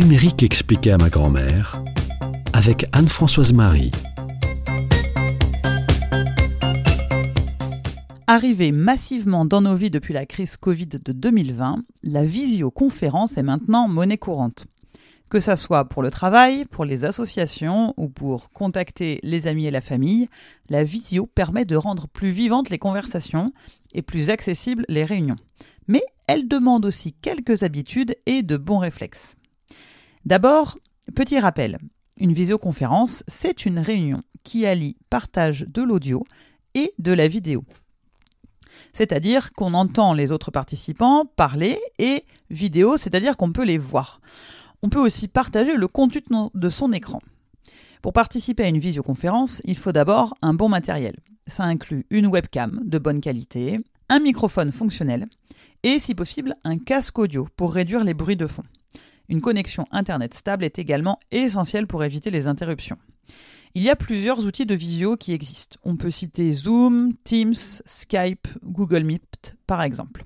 numérique expliqué à ma grand-mère avec Anne-Françoise Marie. Arrivée massivement dans nos vies depuis la crise Covid de 2020, la visioconférence est maintenant monnaie courante. Que ça soit pour le travail, pour les associations ou pour contacter les amis et la famille, la visio permet de rendre plus vivantes les conversations et plus accessibles les réunions. Mais elle demande aussi quelques habitudes et de bons réflexes. D'abord, petit rappel, une visioconférence, c'est une réunion qui allie partage de l'audio et de la vidéo. C'est-à-dire qu'on entend les autres participants parler et vidéo, c'est-à-dire qu'on peut les voir. On peut aussi partager le contenu de son écran. Pour participer à une visioconférence, il faut d'abord un bon matériel. Ça inclut une webcam de bonne qualité, un microphone fonctionnel et, si possible, un casque audio pour réduire les bruits de fond. Une connexion Internet stable est également essentielle pour éviter les interruptions. Il y a plusieurs outils de visio qui existent. On peut citer Zoom, Teams, Skype, Google Meet par exemple.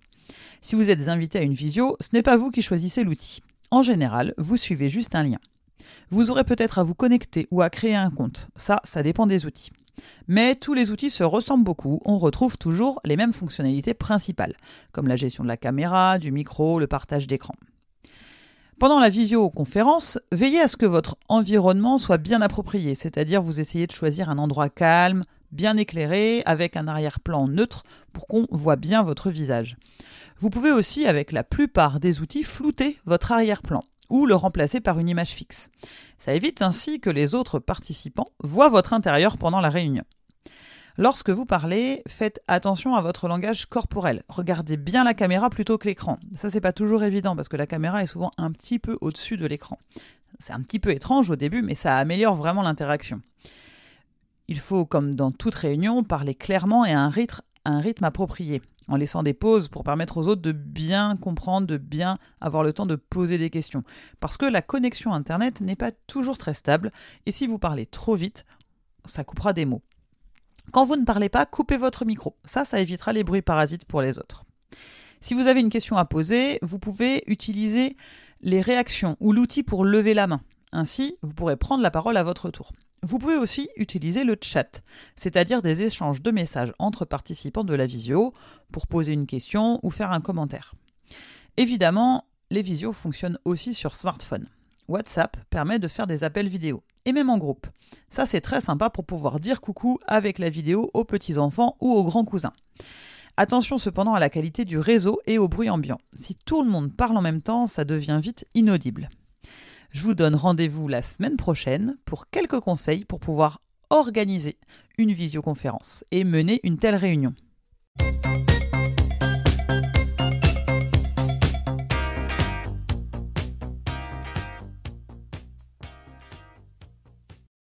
Si vous êtes invité à une visio, ce n'est pas vous qui choisissez l'outil. En général, vous suivez juste un lien. Vous aurez peut-être à vous connecter ou à créer un compte. Ça, ça dépend des outils. Mais tous les outils se ressemblent beaucoup, on retrouve toujours les mêmes fonctionnalités principales, comme la gestion de la caméra, du micro, le partage d'écran. Pendant la visioconférence, veillez à ce que votre environnement soit bien approprié, c'est-à-dire vous essayez de choisir un endroit calme, bien éclairé, avec un arrière-plan neutre pour qu'on voit bien votre visage. Vous pouvez aussi, avec la plupart des outils, flouter votre arrière-plan ou le remplacer par une image fixe. Ça évite ainsi que les autres participants voient votre intérieur pendant la réunion. Lorsque vous parlez, faites attention à votre langage corporel. Regardez bien la caméra plutôt que l'écran. Ça, c'est pas toujours évident parce que la caméra est souvent un petit peu au-dessus de l'écran. C'est un petit peu étrange au début, mais ça améliore vraiment l'interaction. Il faut, comme dans toute réunion, parler clairement et à un rythme, un rythme approprié, en laissant des pauses pour permettre aux autres de bien comprendre, de bien avoir le temps de poser des questions. Parce que la connexion Internet n'est pas toujours très stable, et si vous parlez trop vite, ça coupera des mots. Quand vous ne parlez pas, coupez votre micro. Ça, ça évitera les bruits parasites pour les autres. Si vous avez une question à poser, vous pouvez utiliser les réactions ou l'outil pour lever la main. Ainsi, vous pourrez prendre la parole à votre tour. Vous pouvez aussi utiliser le chat, c'est-à-dire des échanges de messages entre participants de la visio pour poser une question ou faire un commentaire. Évidemment, les visios fonctionnent aussi sur smartphone. WhatsApp permet de faire des appels vidéo et même en groupe. Ça, c'est très sympa pour pouvoir dire coucou avec la vidéo aux petits-enfants ou aux grands cousins. Attention cependant à la qualité du réseau et au bruit ambiant. Si tout le monde parle en même temps, ça devient vite inaudible. Je vous donne rendez-vous la semaine prochaine pour quelques conseils pour pouvoir organiser une visioconférence et mener une telle réunion.